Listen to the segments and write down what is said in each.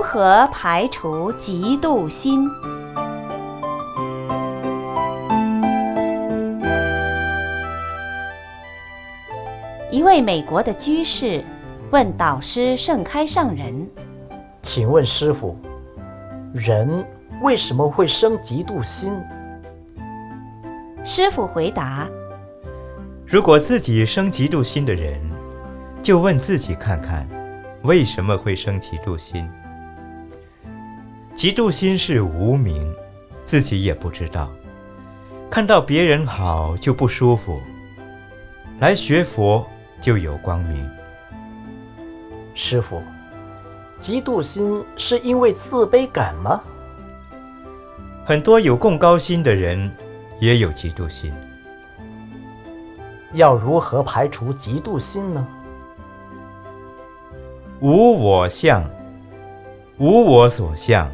何排除嫉妒心？一位美国的居士问导师盛开上人：“请问师傅，人为什么会生嫉妒心？”师傅回答：“如果自己生嫉妒心的人，就问自己看看，为什么会生嫉妒心？嫉妒心是无名，自己也不知道。看到别人好就不舒服。来学佛。”就有光明。师傅，嫉妒心是因为自卑感吗？很多有共高心的人也有嫉妒心。要如何排除嫉妒心呢？无我相，无我所相，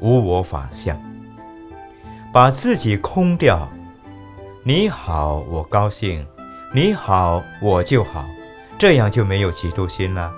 无我法相。把自己空掉，你好，我高兴。你好，我就好，这样就没有嫉妒心了。